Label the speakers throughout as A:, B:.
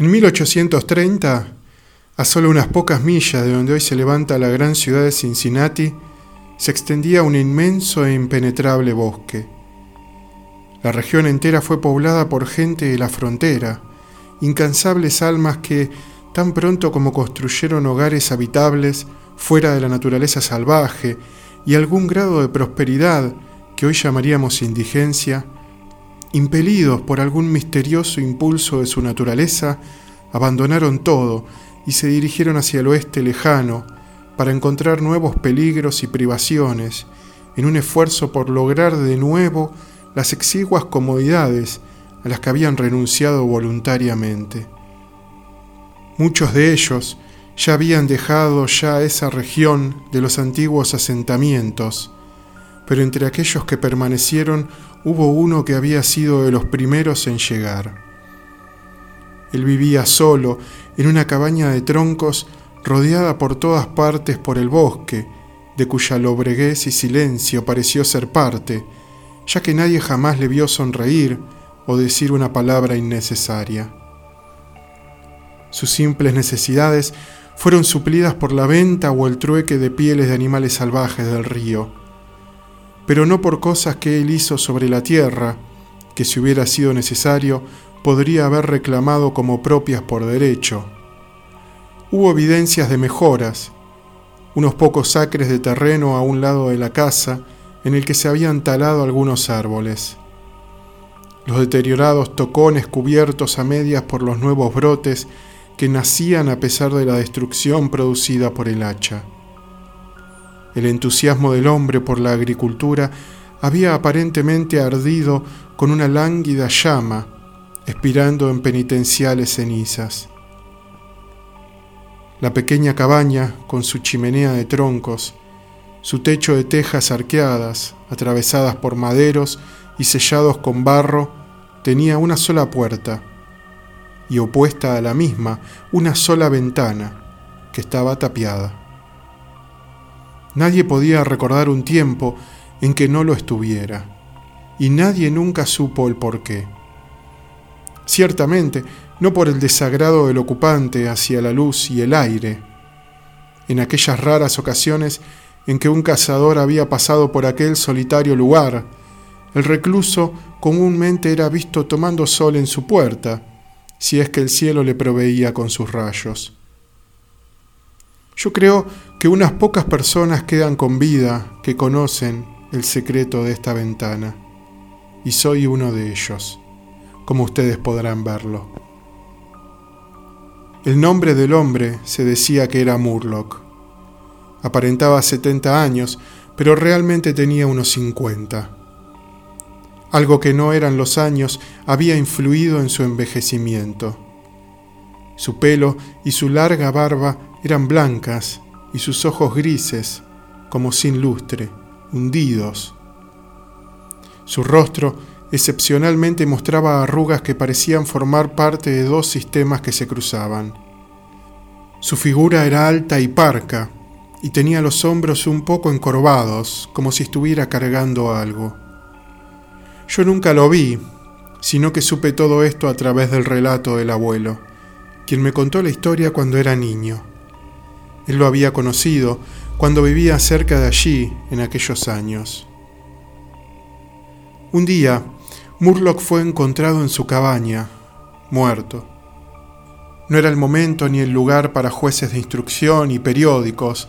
A: En 1830, a solo unas pocas millas de donde hoy se levanta la gran ciudad de Cincinnati, se extendía un inmenso e impenetrable bosque. La región entera fue poblada por gente de la frontera, incansables almas que, tan pronto como construyeron hogares habitables fuera de la naturaleza salvaje y algún grado de prosperidad que hoy llamaríamos indigencia, impelidos por algún misterioso impulso de su naturaleza, abandonaron todo y se dirigieron hacia el oeste lejano para encontrar nuevos peligros y privaciones en un esfuerzo por lograr de nuevo las exiguas comodidades a las que habían renunciado voluntariamente. Muchos de ellos ya habían dejado ya esa región de los antiguos asentamientos, pero entre aquellos que permanecieron hubo uno que había sido de los primeros en llegar. Él vivía solo en una cabaña de troncos rodeada por todas partes por el bosque, de cuya lobreguez y silencio pareció ser parte, ya que nadie jamás le vio sonreír o decir una palabra innecesaria. Sus simples necesidades fueron suplidas por la venta o el trueque de pieles de animales salvajes del río, pero no por cosas que él hizo sobre la tierra, que si hubiera sido necesario podría haber reclamado como propias por derecho. Hubo evidencias de mejoras, unos pocos acres de terreno a un lado de la casa en el que se habían talado algunos árboles los deteriorados tocones cubiertos a medias por los nuevos brotes que nacían a pesar de la destrucción producida por el hacha. El entusiasmo del hombre por la agricultura había aparentemente ardido con una lánguida llama, expirando en penitenciales cenizas. La pequeña cabaña, con su chimenea de troncos, su techo de tejas arqueadas, atravesadas por maderos y sellados con barro, tenía una sola puerta y opuesta a la misma una sola ventana que estaba tapiada. Nadie podía recordar un tiempo en que no lo estuviera, y nadie nunca supo el porqué. Ciertamente, no por el desagrado del ocupante hacia la luz y el aire. En aquellas raras ocasiones en que un cazador había pasado por aquel solitario lugar, el recluso comúnmente era visto tomando sol en su puerta, si es que el cielo le proveía con sus rayos. Yo creo que unas pocas personas quedan con vida que conocen el secreto de esta ventana, y soy uno de ellos, como ustedes podrán verlo. El nombre del hombre se decía que era Murlock. Aparentaba 70 años, pero realmente tenía unos 50. Algo que no eran los años había influido en su envejecimiento. Su pelo y su larga barba eran blancas y sus ojos grises, como sin lustre, hundidos. Su rostro excepcionalmente mostraba arrugas que parecían formar parte de dos sistemas que se cruzaban. Su figura era alta y parca, y tenía los hombros un poco encorvados, como si estuviera cargando algo. Yo nunca lo vi, sino que supe todo esto a través del relato del abuelo, quien me contó la historia cuando era niño. Él lo había conocido cuando vivía cerca de allí en aquellos años. Un día, Murlock fue encontrado en su cabaña, muerto. No era el momento ni el lugar para jueces de instrucción y periódicos,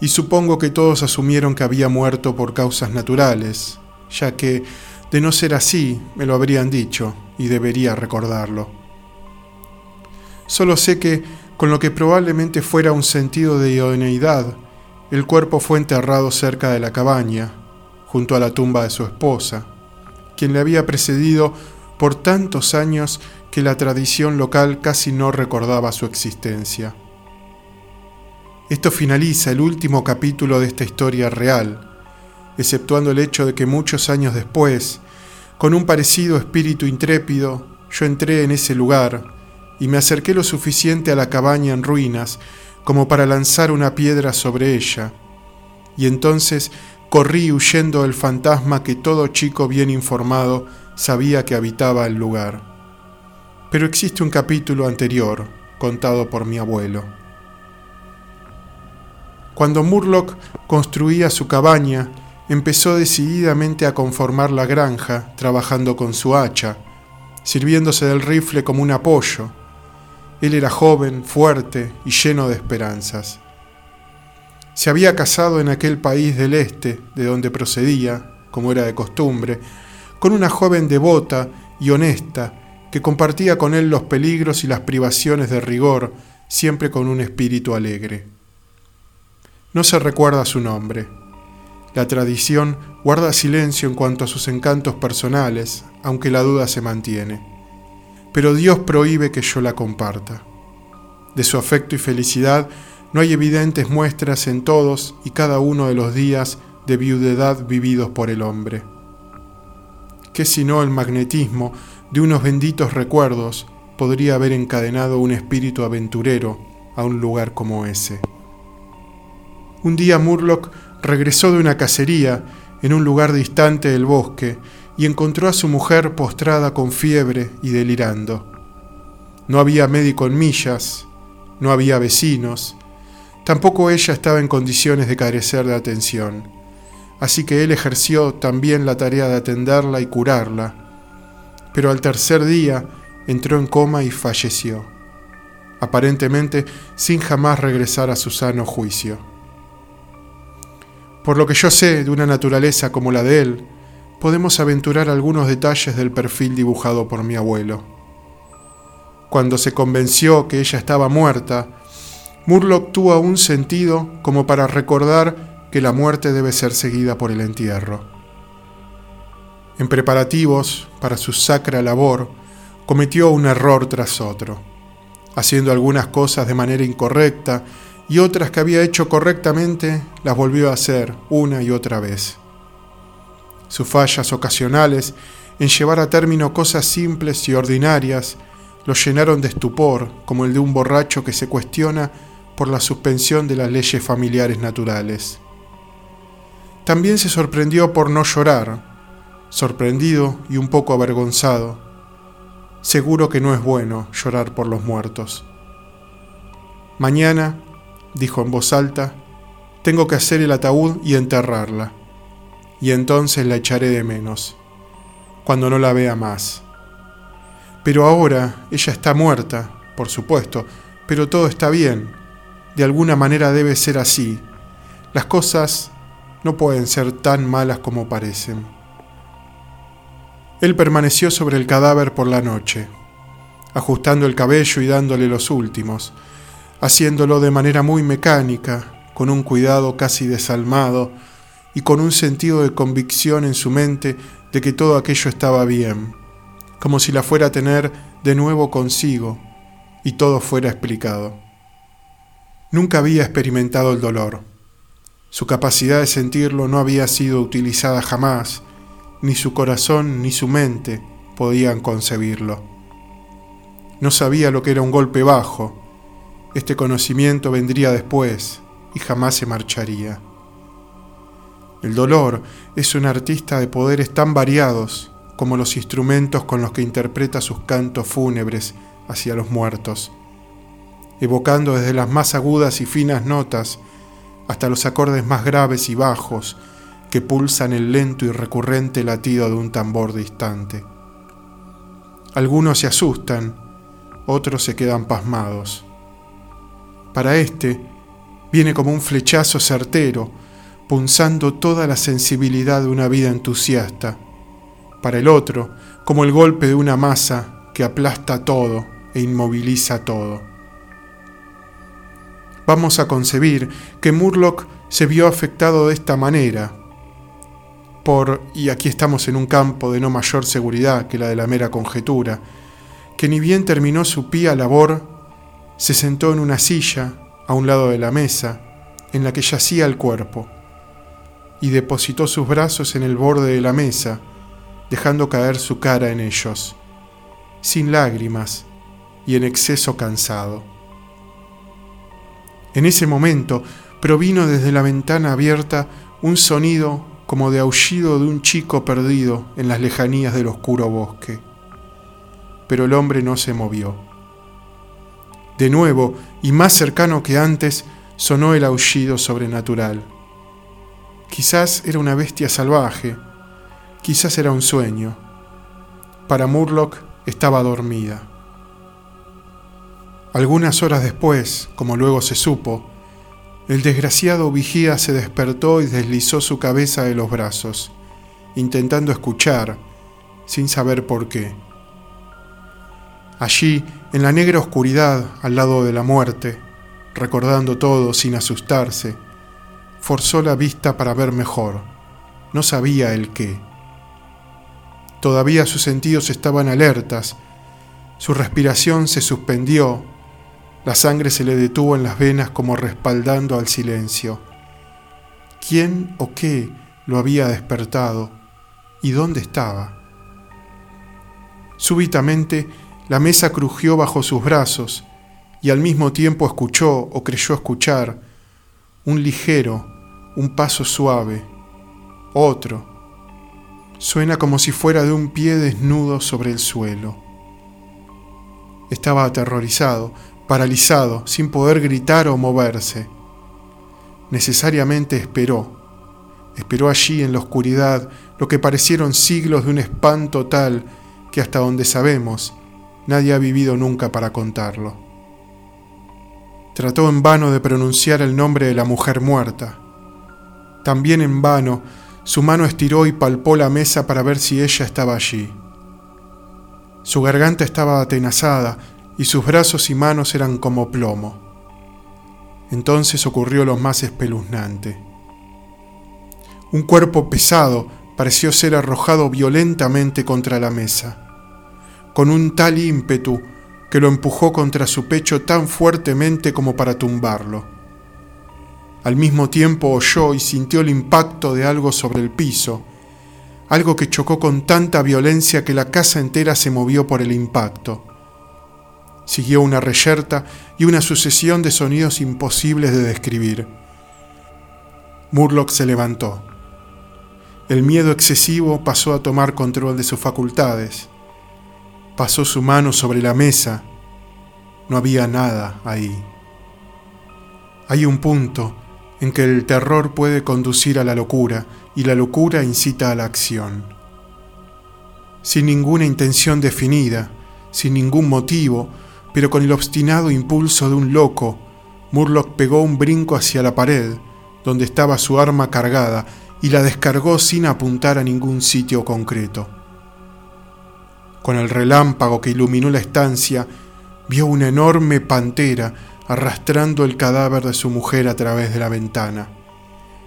A: y supongo que todos asumieron que había muerto por causas naturales, ya que de no ser así, me lo habrían dicho y debería recordarlo. Solo sé que, con lo que probablemente fuera un sentido de idoneidad, el cuerpo fue enterrado cerca de la cabaña, junto a la tumba de su esposa, quien le había precedido por tantos años que la tradición local casi no recordaba su existencia. Esto finaliza el último capítulo de esta historia real, exceptuando el hecho de que muchos años después, con un parecido espíritu intrépido, yo entré en ese lugar y me acerqué lo suficiente a la cabaña en ruinas como para lanzar una piedra sobre ella, y entonces corrí huyendo del fantasma que todo chico bien informado sabía que habitaba el lugar. pero existe un capítulo anterior contado por mi abuelo. Cuando Murlock construía su cabaña, empezó decididamente a conformar la granja, trabajando con su hacha, sirviéndose del rifle como un apoyo. Él era joven, fuerte y lleno de esperanzas. Se había casado en aquel país del este, de donde procedía, como era de costumbre, con una joven devota y honesta que compartía con él los peligros y las privaciones de rigor, siempre con un espíritu alegre. No se recuerda su nombre. La tradición guarda silencio en cuanto a sus encantos personales, aunque la duda se mantiene. Pero Dios prohíbe que yo la comparta. De su afecto y felicidad no hay evidentes muestras en todos y cada uno de los días de viudedad vividos por el hombre. ¿Qué sino el magnetismo de unos benditos recuerdos podría haber encadenado un espíritu aventurero a un lugar como ese. Un día Murlock regresó de una cacería en un lugar distante del bosque y encontró a su mujer postrada con fiebre y delirando. No había médico en millas, no había vecinos, tampoco ella estaba en condiciones de carecer de atención, así que él ejerció también la tarea de atenderla y curarla, pero al tercer día entró en coma y falleció, aparentemente sin jamás regresar a su sano juicio. Por lo que yo sé de una naturaleza como la de él, podemos aventurar algunos detalles del perfil dibujado por mi abuelo. Cuando se convenció que ella estaba muerta, Murlock tuvo un sentido como para recordar que la muerte debe ser seguida por el entierro en preparativos para su sacra labor, cometió un error tras otro, haciendo algunas cosas de manera incorrecta y otras que había hecho correctamente las volvió a hacer una y otra vez. Sus fallas ocasionales en llevar a término cosas simples y ordinarias lo llenaron de estupor, como el de un borracho que se cuestiona por la suspensión de las leyes familiares naturales. También se sorprendió por no llorar, sorprendido y un poco avergonzado. Seguro que no es bueno llorar por los muertos. Mañana, dijo en voz alta, tengo que hacer el ataúd y enterrarla, y entonces la echaré de menos, cuando no la vea más. Pero ahora ella está muerta, por supuesto, pero todo está bien. De alguna manera debe ser así. Las cosas no pueden ser tan malas como parecen. Él permaneció sobre el cadáver por la noche, ajustando el cabello y dándole los últimos, haciéndolo de manera muy mecánica, con un cuidado casi desalmado y con un sentido de convicción en su mente de que todo aquello estaba bien, como si la fuera a tener de nuevo consigo y todo fuera explicado. Nunca había experimentado el dolor. Su capacidad de sentirlo no había sido utilizada jamás, ni su corazón ni su mente podían concebirlo. No sabía lo que era un golpe bajo. Este conocimiento vendría después y jamás se marcharía. El dolor es un artista de poderes tan variados como los instrumentos con los que interpreta sus cantos fúnebres hacia los muertos, evocando desde las más agudas y finas notas hasta los acordes más graves y bajos que pulsan el lento y recurrente latido de un tambor distante. Algunos se asustan, otros se quedan pasmados. Para este, viene como un flechazo certero, punzando toda la sensibilidad de una vida entusiasta. Para el otro, como el golpe de una masa que aplasta todo e inmoviliza todo. Vamos a concebir que Murlock se vio afectado de esta manera, por, y aquí estamos en un campo de no mayor seguridad que la de la mera conjetura, que ni bien terminó su pía labor, se sentó en una silla a un lado de la mesa, en la que yacía el cuerpo, y depositó sus brazos en el borde de la mesa, dejando caer su cara en ellos, sin lágrimas y en exceso cansado. En ese momento provino desde la ventana abierta un sonido como de aullido de un chico perdido en las lejanías del oscuro bosque. pero el hombre no se movió. De nuevo, y más cercano que antes, sonó el aullido sobrenatural. Quizás era una bestia salvaje, quizás era un sueño. Para Murlock estaba dormida. Algunas horas después, como luego se supo, el desgraciado vigía se despertó y deslizó su cabeza de los brazos, intentando escuchar, sin saber por qué. Allí, en la negra oscuridad, al lado de la muerte, recordando todo sin asustarse, forzó la vista para ver mejor. No sabía el qué. Todavía sus sentidos estaban alertas, su respiración se suspendió la sangre se le detuvo en las venas como respaldando al silencio. ¿Quién o qué lo había despertado? ¿Y dónde estaba? Súbitamente la mesa crujió bajo sus brazos y al mismo tiempo escuchó o creyó escuchar un ligero, un paso suave, otro. Suena como si fuera de un pie desnudo sobre el suelo. Estaba aterrorizado, paralizado, sin poder gritar o moverse. Necesariamente esperó. Esperó allí en la oscuridad lo que parecieron siglos de un espanto tal que hasta donde sabemos nadie ha vivido nunca para contarlo. Trató en vano de pronunciar el nombre de la mujer muerta. También en vano su mano estiró y palpó la mesa para ver si ella estaba allí. Su garganta estaba atenazada y sus brazos y manos eran como plomo. Entonces ocurrió lo más espeluznante. Un cuerpo pesado pareció ser arrojado violentamente contra la mesa, con un tal ímpetu que lo empujó contra su pecho tan fuertemente como para tumbarlo. Al mismo tiempo oyó y sintió el impacto de algo sobre el piso, algo que chocó con tanta violencia que la casa entera se movió por el impacto. Siguió una reyerta y una sucesión de sonidos imposibles de describir. Murlock se levantó. El miedo excesivo pasó a tomar control de sus facultades. Pasó su mano sobre la mesa. No había nada ahí. Hay un punto en que el terror puede conducir a la locura y la locura incita a la acción. Sin ninguna intención definida, sin ningún motivo, pero con el obstinado impulso de un loco, Murlock pegó un brinco hacia la pared, donde estaba su arma cargada, y la descargó sin apuntar a ningún sitio concreto. Con el relámpago que iluminó la estancia, vio una enorme pantera arrastrando el cadáver de su mujer a través de la ventana,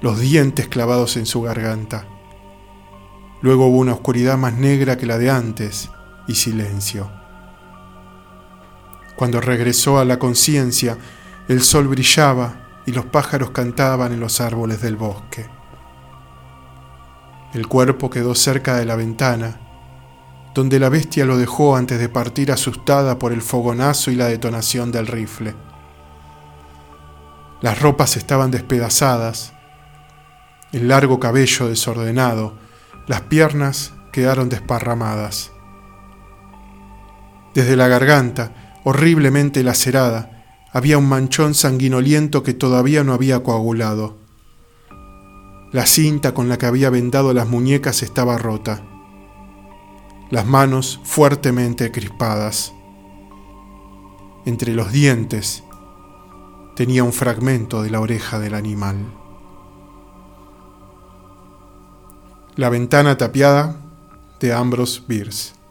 A: los dientes clavados en su garganta. Luego hubo una oscuridad más negra que la de antes y silencio. Cuando regresó a la conciencia, el sol brillaba y los pájaros cantaban en los árboles del bosque. El cuerpo quedó cerca de la ventana, donde la bestia lo dejó antes de partir asustada por el fogonazo y la detonación del rifle. Las ropas estaban despedazadas, el largo cabello desordenado, las piernas quedaron desparramadas. Desde la garganta, horriblemente lacerada, había un manchón sanguinoliento que todavía no había coagulado. La cinta con la que había vendado las muñecas estaba rota, las manos fuertemente crispadas. Entre los dientes tenía un fragmento de la oreja del animal. La ventana tapiada de Ambrose Bierce.